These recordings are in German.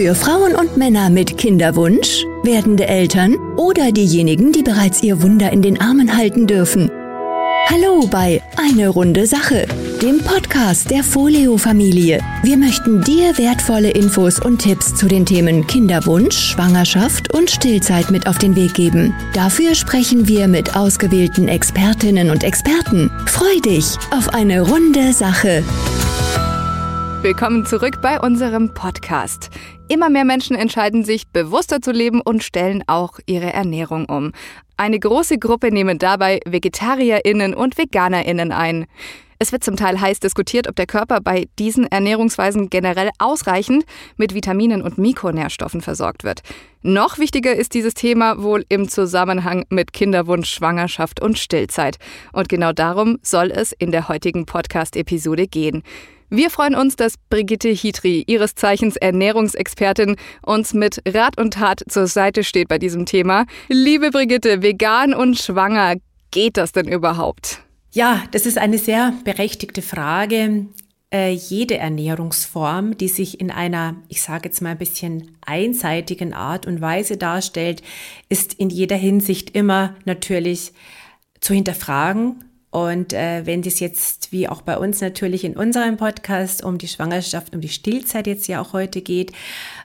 Für Frauen und Männer mit Kinderwunsch, werdende Eltern oder diejenigen, die bereits ihr Wunder in den Armen halten dürfen. Hallo bei Eine runde Sache, dem Podcast der Folio-Familie. Wir möchten dir wertvolle Infos und Tipps zu den Themen Kinderwunsch, Schwangerschaft und Stillzeit mit auf den Weg geben. Dafür sprechen wir mit ausgewählten Expertinnen und Experten. Freu dich auf eine runde Sache. Willkommen zurück bei unserem Podcast. Immer mehr Menschen entscheiden sich, bewusster zu leben und stellen auch ihre Ernährung um. Eine große Gruppe nehmen dabei VegetarierInnen und VeganerInnen ein. Es wird zum Teil heiß diskutiert, ob der Körper bei diesen Ernährungsweisen generell ausreichend mit Vitaminen und Mikronährstoffen versorgt wird. Noch wichtiger ist dieses Thema wohl im Zusammenhang mit Kinderwunsch, Schwangerschaft und Stillzeit. Und genau darum soll es in der heutigen Podcast-Episode gehen. Wir freuen uns, dass Brigitte Hitri, ihres Zeichens Ernährungsexpertin, uns mit Rat und Tat zur Seite steht bei diesem Thema. Liebe Brigitte, vegan und schwanger, geht das denn überhaupt? Ja, das ist eine sehr berechtigte Frage. Äh, jede Ernährungsform, die sich in einer, ich sage jetzt mal ein bisschen einseitigen Art und Weise darstellt, ist in jeder Hinsicht immer natürlich zu hinterfragen und äh, wenn es jetzt, wie auch bei uns natürlich in unserem Podcast, um die Schwangerschaft, um die Stillzeit jetzt ja auch heute geht,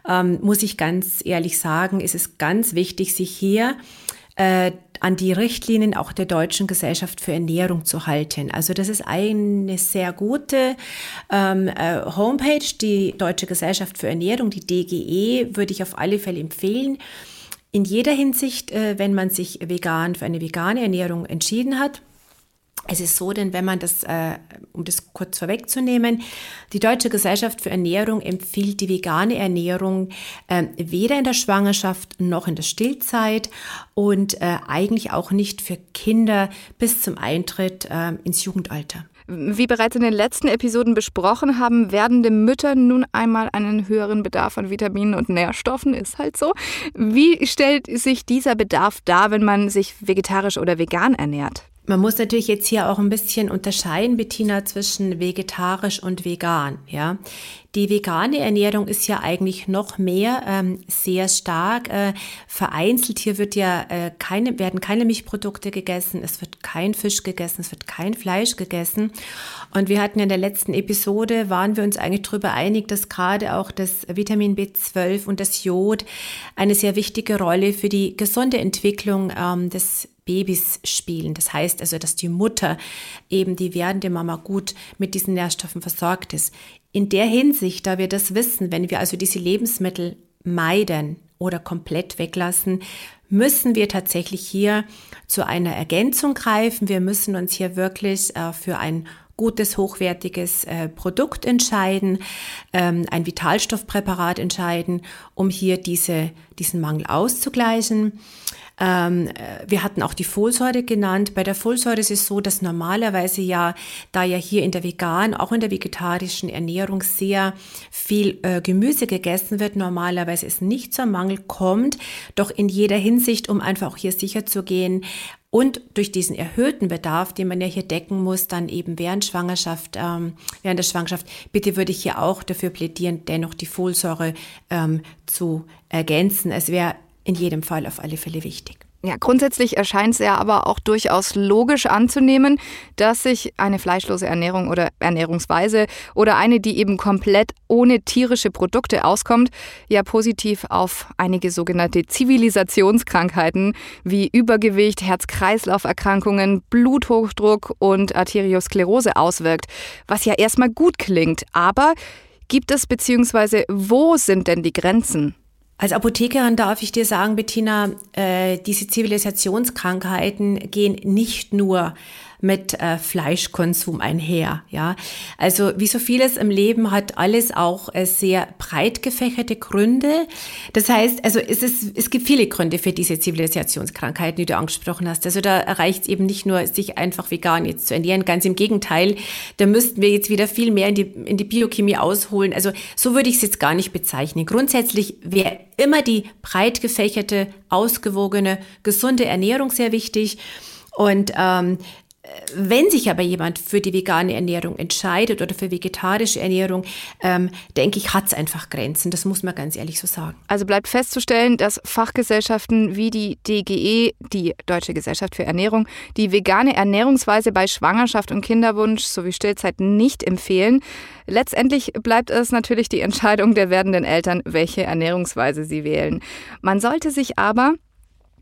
ähm, muss ich ganz ehrlich sagen, ist es ganz wichtig, sich hier äh, an die Richtlinien auch der Deutschen Gesellschaft für Ernährung zu halten. Also das ist eine sehr gute ähm, äh, Homepage, die Deutsche Gesellschaft für Ernährung, die DGE, würde ich auf alle Fälle empfehlen. In jeder Hinsicht, äh, wenn man sich vegan für eine vegane Ernährung entschieden hat, es ist so, denn wenn man das, äh, um das kurz vorwegzunehmen, die Deutsche Gesellschaft für Ernährung empfiehlt die vegane Ernährung äh, weder in der Schwangerschaft noch in der Stillzeit und äh, eigentlich auch nicht für Kinder bis zum Eintritt äh, ins Jugendalter. Wie bereits in den letzten Episoden besprochen haben, werdende Mütter nun einmal einen höheren Bedarf an Vitaminen und Nährstoffen, ist halt so. Wie stellt sich dieser Bedarf dar, wenn man sich vegetarisch oder vegan ernährt? Man muss natürlich jetzt hier auch ein bisschen unterscheiden, Bettina, zwischen vegetarisch und vegan. Ja, die vegane Ernährung ist ja eigentlich noch mehr ähm, sehr stark äh, vereinzelt. Hier wird ja äh, keine, werden keine Milchprodukte gegessen, es wird kein Fisch gegessen, es wird kein Fleisch gegessen. Und wir hatten in der letzten Episode, waren wir uns eigentlich darüber einig, dass gerade auch das Vitamin B12 und das Jod eine sehr wichtige Rolle für die gesunde Entwicklung ähm, des Babys spielen. Das heißt also, dass die Mutter eben die werdende Mama gut mit diesen Nährstoffen versorgt ist. In der Hinsicht, da wir das wissen, wenn wir also diese Lebensmittel meiden oder komplett weglassen, müssen wir tatsächlich hier zu einer Ergänzung greifen. Wir müssen uns hier wirklich äh, für ein gutes, hochwertiges äh, Produkt entscheiden, ähm, ein Vitalstoffpräparat entscheiden, um hier diese, diesen Mangel auszugleichen. Ähm, äh, wir hatten auch die Folsäure genannt. Bei der Folsäure ist es so, dass normalerweise ja, da ja hier in der veganen, auch in der vegetarischen Ernährung sehr viel äh, Gemüse gegessen wird, normalerweise es nicht zum Mangel kommt, doch in jeder Hinsicht, um einfach auch hier sicher zu gehen, und durch diesen erhöhten Bedarf, den man ja hier decken muss, dann eben während Schwangerschaft, ähm, während der Schwangerschaft, bitte würde ich hier auch dafür plädieren, dennoch die Folsäure ähm, zu ergänzen. Es wäre in jedem Fall auf alle Fälle wichtig. Ja, grundsätzlich erscheint es ja aber auch durchaus logisch anzunehmen, dass sich eine fleischlose Ernährung oder Ernährungsweise oder eine, die eben komplett ohne tierische Produkte auskommt, ja positiv auf einige sogenannte Zivilisationskrankheiten wie Übergewicht, Herz-Kreislauf-Erkrankungen, Bluthochdruck und Arteriosklerose auswirkt, was ja erstmal gut klingt. Aber gibt es bzw. wo sind denn die Grenzen? Als Apothekerin darf ich dir sagen, Bettina, äh, diese Zivilisationskrankheiten gehen nicht nur mit äh, Fleischkonsum einher. Ja, also wie so vieles im Leben hat alles auch äh, sehr breit gefächerte Gründe. Das heißt, also es, ist, es gibt viele Gründe für diese Zivilisationskrankheiten, die du angesprochen hast. Also da reicht es eben nicht nur, sich einfach vegan jetzt zu ernähren. Ganz im Gegenteil, da müssten wir jetzt wieder viel mehr in die, in die Biochemie ausholen. Also so würde ich es jetzt gar nicht bezeichnen. Grundsätzlich wäre immer die breit gefächerte, ausgewogene, gesunde Ernährung sehr wichtig. Und ähm, wenn sich aber jemand für die vegane Ernährung entscheidet oder für vegetarische Ernährung, ähm, denke ich, hat es einfach Grenzen. Das muss man ganz ehrlich so sagen. Also bleibt festzustellen, dass Fachgesellschaften wie die DGE, die Deutsche Gesellschaft für Ernährung, die vegane Ernährungsweise bei Schwangerschaft und Kinderwunsch sowie Stillzeit nicht empfehlen. Letztendlich bleibt es natürlich die Entscheidung der werdenden Eltern, welche Ernährungsweise sie wählen. Man sollte sich aber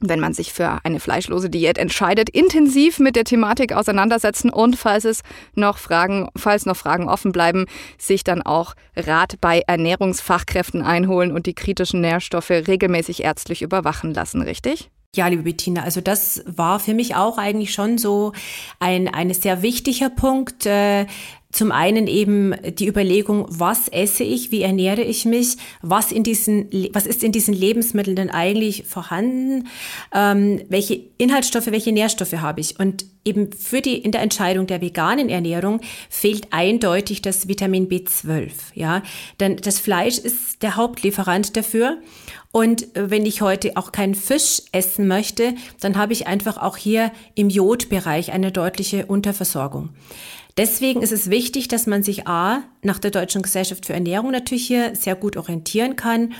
wenn man sich für eine fleischlose Diät entscheidet, intensiv mit der Thematik auseinandersetzen und falls es noch Fragen, falls noch Fragen offen bleiben, sich dann auch Rat bei Ernährungsfachkräften einholen und die kritischen Nährstoffe regelmäßig ärztlich überwachen lassen, richtig? Ja, liebe Bettina, also das war für mich auch eigentlich schon so ein, ein sehr wichtiger Punkt. Äh, zum einen eben die Überlegung, was esse ich, wie ernähre ich mich, was, in diesen, was ist in diesen Lebensmitteln denn eigentlich vorhanden, ähm, welche Inhaltsstoffe, welche Nährstoffe habe ich. Und eben für die, in der Entscheidung der veganen Ernährung fehlt eindeutig das Vitamin B12, ja. Denn das Fleisch ist der Hauptlieferant dafür. Und wenn ich heute auch keinen Fisch essen möchte, dann habe ich einfach auch hier im Jodbereich eine deutliche Unterversorgung. Deswegen ist es wichtig, dass man sich A nach der Deutschen Gesellschaft für Ernährung natürlich hier sehr gut orientieren kann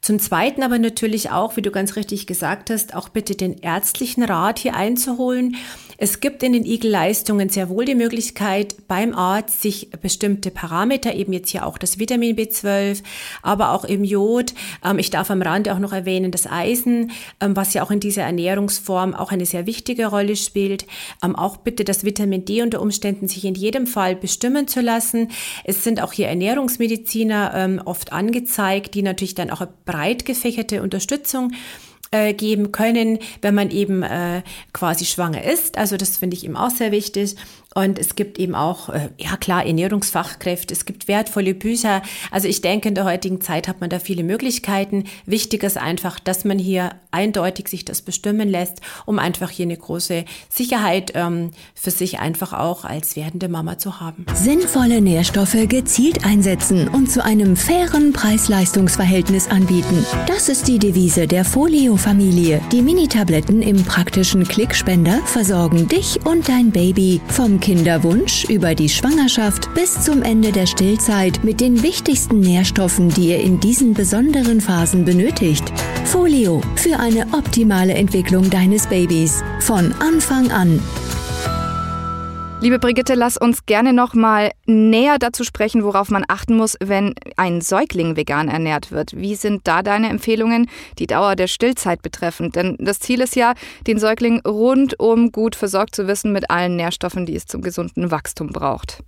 zum Zweiten aber natürlich auch, wie du ganz richtig gesagt hast, auch bitte den ärztlichen Rat hier einzuholen. Es gibt in den Igel-Leistungen sehr wohl die Möglichkeit, beim Arzt sich bestimmte Parameter, eben jetzt hier auch das Vitamin B12, aber auch im Jod. Ähm, ich darf am Rande auch noch erwähnen, das Eisen, ähm, was ja auch in dieser Ernährungsform auch eine sehr wichtige Rolle spielt. Ähm, auch bitte das Vitamin D unter Umständen sich in jedem Fall bestimmen zu lassen. Es sind auch hier Ernährungsmediziner oft angezeigt, die natürlich dann auch breit gefächerte Unterstützung äh, geben können, wenn man eben äh, quasi schwanger ist. Also das finde ich eben auch sehr wichtig. Und es gibt eben auch, äh, ja klar, Ernährungsfachkräfte, es gibt wertvolle Bücher. Also ich denke, in der heutigen Zeit hat man da viele Möglichkeiten. Wichtig ist einfach, dass man hier eindeutig sich das bestimmen lässt, um einfach hier eine große Sicherheit ähm, für sich einfach auch als werdende Mama zu haben. Sinnvolle Nährstoffe gezielt einsetzen und zu einem fairen Preis-Leistungs-Verhältnis anbieten. Das ist die Devise der Folio-Familie. Die Mini-Tabletten im praktischen Klickspender versorgen dich und dein Baby vom Kinderwunsch über die Schwangerschaft bis zum Ende der Stillzeit mit den wichtigsten Nährstoffen, die ihr in diesen besonderen Phasen benötigt. Folio für eine optimale Entwicklung deines Babys von Anfang an. Liebe Brigitte, lass uns gerne noch mal näher dazu sprechen, worauf man achten muss, wenn ein Säugling vegan ernährt wird. Wie sind da deine Empfehlungen, die Dauer der Stillzeit betreffend? Denn das Ziel ist ja, den Säugling rundum gut versorgt zu wissen mit allen Nährstoffen, die es zum gesunden Wachstum braucht.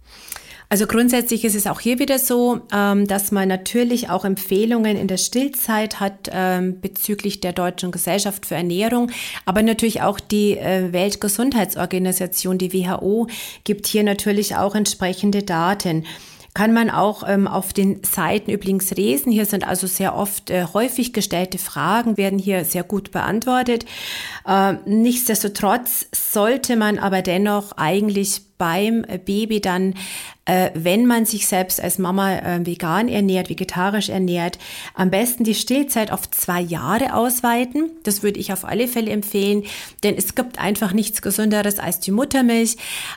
Also grundsätzlich ist es auch hier wieder so, ähm, dass man natürlich auch Empfehlungen in der Stillzeit hat ähm, bezüglich der Deutschen Gesellschaft für Ernährung, aber natürlich auch die äh, Weltgesundheitsorganisation, die WHO, gibt hier natürlich auch entsprechende Daten kann man auch ähm, auf den Seiten übrigens lesen. Hier sind also sehr oft äh, häufig gestellte Fragen, werden hier sehr gut beantwortet. Äh, nichtsdestotrotz sollte man aber dennoch eigentlich beim Baby dann, äh, wenn man sich selbst als Mama äh, vegan ernährt, vegetarisch ernährt, am besten die Stillzeit auf zwei Jahre ausweiten. Das würde ich auf alle Fälle empfehlen, denn es gibt einfach nichts Gesünderes als die Muttermilch.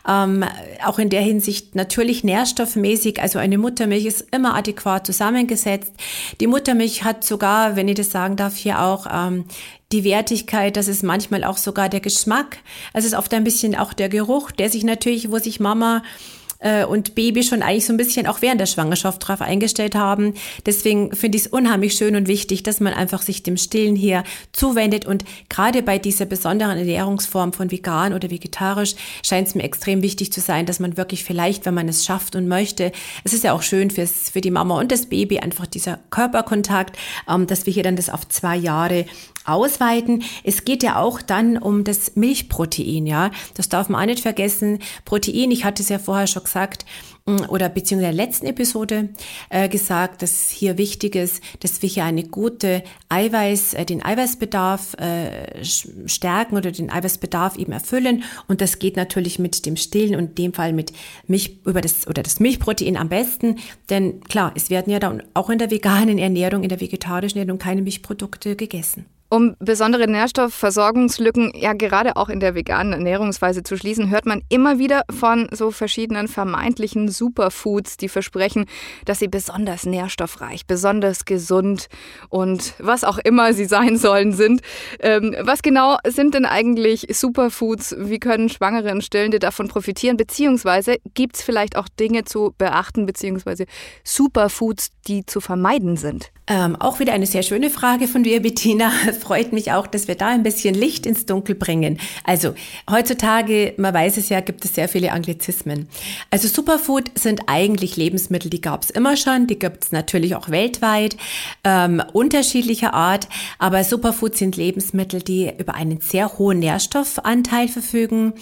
Ähm, auch in der Hinsicht natürlich nährstoffmäßig. Also eine Muttermilch ist immer adäquat zusammengesetzt. Die Muttermilch hat sogar, wenn ich das sagen darf, hier auch ähm, die Wertigkeit, das ist manchmal auch sogar der Geschmack. Es ist oft ein bisschen auch der Geruch, der sich natürlich, wo sich Mama äh, und Baby schon eigentlich so ein bisschen auch während der Schwangerschaft drauf eingestellt haben. Deswegen finde ich es unheimlich schön und wichtig, dass man einfach sich dem Stillen hier zuwendet und gerade bei dieser besonderen Ernährungsform von vegan oder vegetarisch scheint es mir extrem wichtig zu sein, dass man wirklich vielleicht, wenn man es schafft und möchte, es ist ja auch schön fürs, für die Mama und das Baby einfach dieser Körperkontakt, ähm, dass wir hier dann das auf zwei Jahre ausweiten. Es geht ja auch dann um das Milchprotein, ja. Das darf man auch nicht vergessen. Protein, ich hatte es ja vorher schon gesagt, mm, oder beziehungsweise in der letzten Episode äh, gesagt, dass hier wichtig ist, dass wir hier eine gute Eiweiß, äh, den Eiweißbedarf äh, stärken oder den Eiweißbedarf eben erfüllen. Und das geht natürlich mit dem Stillen und in dem Fall mit Milch über das oder das Milchprotein am besten. Denn klar, es werden ja dann auch in der veganen Ernährung, in der vegetarischen Ernährung keine Milchprodukte gegessen. Um besondere Nährstoffversorgungslücken ja gerade auch in der veganen Ernährungsweise zu schließen, hört man immer wieder von so verschiedenen vermeintlichen Superfoods, die versprechen, dass sie besonders nährstoffreich, besonders gesund und was auch immer sie sein sollen sind. Ähm, was genau sind denn eigentlich Superfoods? Wie können Schwangere und Stillende davon profitieren? Beziehungsweise gibt es vielleicht auch Dinge zu beachten, beziehungsweise Superfoods, die zu vermeiden sind? Ähm, auch wieder eine sehr schöne Frage von dir, Bettina. Freut mich auch, dass wir da ein bisschen Licht ins Dunkel bringen. Also heutzutage, man weiß es ja, gibt es sehr viele Anglizismen. Also Superfood sind eigentlich Lebensmittel, die gab es immer schon, die gibt es natürlich auch weltweit, ähm, unterschiedlicher Art. Aber Superfood sind Lebensmittel, die über einen sehr hohen Nährstoffanteil verfügen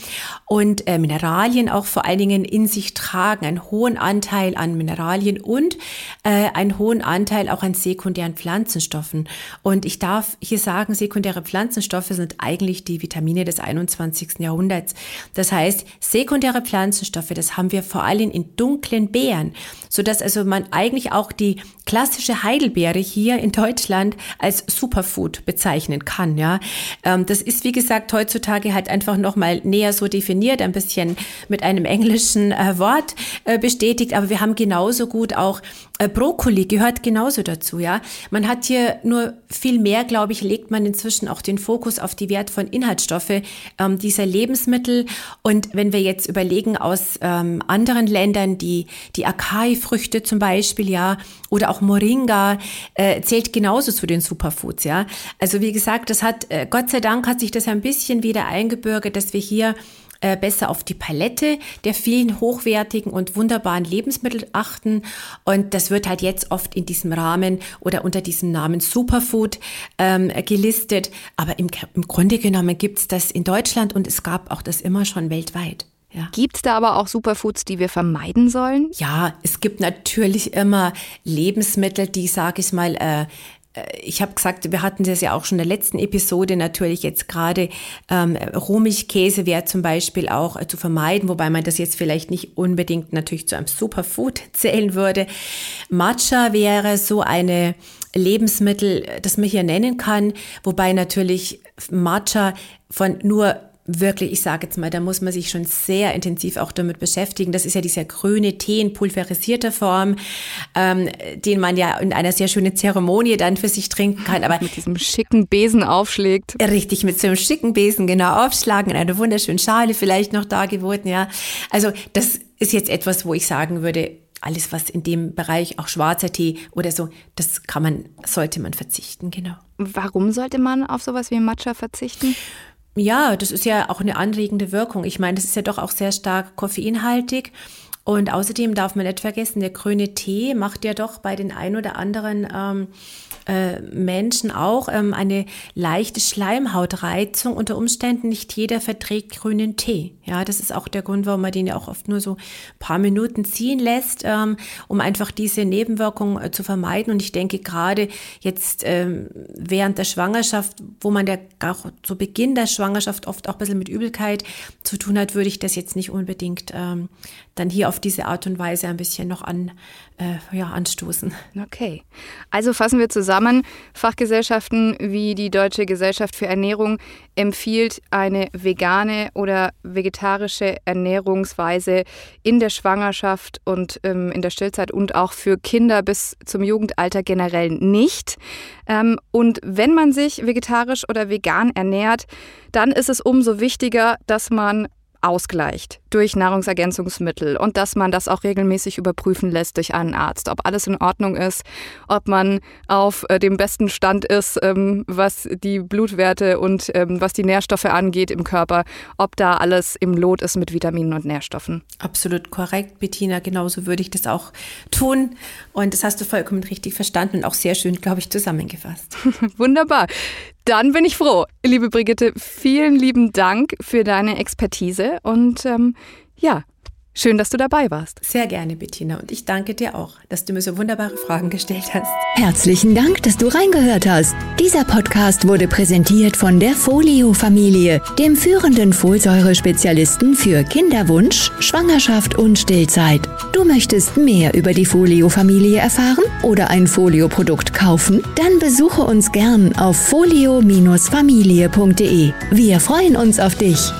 und äh, Mineralien auch vor allen Dingen in sich tragen, einen hohen Anteil an Mineralien und äh, einen hohen Anteil auch an sekundären Pflanzenstoffen. Und ich darf hier sagen, sekundäre Pflanzenstoffe sind eigentlich die Vitamine des 21. Jahrhunderts. Das heißt, sekundäre Pflanzenstoffe, das haben wir vor allem in dunklen Beeren, sodass also man eigentlich auch die klassische Heidelbeere hier in Deutschland als Superfood bezeichnen kann. Ja, ähm, das ist wie gesagt heutzutage halt einfach noch mal näher so definiert, ein bisschen mit einem englischen äh, Wort äh, bestätigt. Aber wir haben genauso gut auch äh, Brokkoli gehört genauso dazu. Ja, man hat hier nur viel mehr, glaube ich, legt man inzwischen auch den Fokus auf die wertvollen Inhaltsstoffe ähm, dieser Lebensmittel. Und wenn wir jetzt überlegen aus ähm, anderen Ländern, die die Acai-Früchte zum Beispiel, ja, oder auch Moringa äh, zählt genauso zu den Superfoods, ja. Also wie gesagt, das hat äh, Gott sei Dank hat sich das ein bisschen wieder eingebürgert, dass wir hier äh, besser auf die Palette der vielen hochwertigen und wunderbaren Lebensmittel achten. Und das wird halt jetzt oft in diesem Rahmen oder unter diesem Namen Superfood ähm, gelistet. Aber im, im Grunde genommen gibt es das in Deutschland und es gab auch das immer schon weltweit. Ja. Gibt es da aber auch Superfoods, die wir vermeiden sollen? Ja, es gibt natürlich immer Lebensmittel, die, sage ich mal, äh, ich habe gesagt, wir hatten das ja auch schon in der letzten Episode, natürlich jetzt gerade ähm, Rohmilchkäse wäre zum Beispiel auch äh, zu vermeiden, wobei man das jetzt vielleicht nicht unbedingt natürlich zu einem Superfood zählen würde. Matcha wäre so eine Lebensmittel, das man hier nennen kann, wobei natürlich Matcha von nur wirklich, ich sage jetzt mal, da muss man sich schon sehr intensiv auch damit beschäftigen. Das ist ja dieser grüne Tee in pulverisierter Form, ähm, den man ja in einer sehr schönen Zeremonie dann für sich trinken kann. Aber mit diesem schicken Besen aufschlägt. Richtig, mit so einem schicken Besen genau aufschlagen, in einer wunderschönen Schale vielleicht noch dargeboten, ja. Also das ist jetzt etwas, wo ich sagen würde, alles, was in dem Bereich auch schwarzer Tee oder so, das kann man, sollte man verzichten, genau. Warum sollte man auf sowas wie Matcha verzichten? Ja, das ist ja auch eine anregende Wirkung. Ich meine, das ist ja doch auch sehr stark koffeinhaltig. Und außerdem darf man nicht vergessen, der grüne Tee macht ja doch bei den ein oder anderen ähm, äh, Menschen auch ähm, eine leichte Schleimhautreizung. Unter Umständen nicht jeder verträgt grünen Tee. Ja, das ist auch der Grund, warum man den ja auch oft nur so paar Minuten ziehen lässt, ähm, um einfach diese Nebenwirkungen äh, zu vermeiden. Und ich denke gerade jetzt ähm, während der Schwangerschaft, wo man ja auch zu Beginn der Schwangerschaft oft auch ein bisschen mit Übelkeit zu tun hat, würde ich das jetzt nicht unbedingt ähm, dann hier auf diese Art und Weise ein bisschen noch an, äh, ja, anstoßen. Okay. Also fassen wir zusammen. Fachgesellschaften wie die Deutsche Gesellschaft für Ernährung empfiehlt eine vegane oder vegetarische Ernährungsweise in der Schwangerschaft und ähm, in der Stillzeit und auch für Kinder bis zum Jugendalter generell nicht. Ähm, und wenn man sich vegetarisch oder vegan ernährt, dann ist es umso wichtiger, dass man ausgleicht durch Nahrungsergänzungsmittel und dass man das auch regelmäßig überprüfen lässt durch einen Arzt, ob alles in Ordnung ist, ob man auf äh, dem besten Stand ist, ähm, was die Blutwerte und ähm, was die Nährstoffe angeht im Körper, ob da alles im Lot ist mit Vitaminen und Nährstoffen. Absolut korrekt, Bettina. Genauso würde ich das auch tun. Und das hast du vollkommen richtig verstanden und auch sehr schön, glaube ich, zusammengefasst. Wunderbar. Dann bin ich froh. Liebe Brigitte, vielen lieben Dank für deine Expertise und ähm, ja, Schön, dass du dabei warst. Sehr gerne, Bettina. Und ich danke dir auch, dass du mir so wunderbare Fragen gestellt hast. Herzlichen Dank, dass du reingehört hast. Dieser Podcast wurde präsentiert von der Folio-Familie, dem führenden Folsäure-Spezialisten für Kinderwunsch, Schwangerschaft und Stillzeit. Du möchtest mehr über die Folio-Familie erfahren oder ein Folio-Produkt kaufen? Dann besuche uns gern auf folio-familie.de. Wir freuen uns auf dich.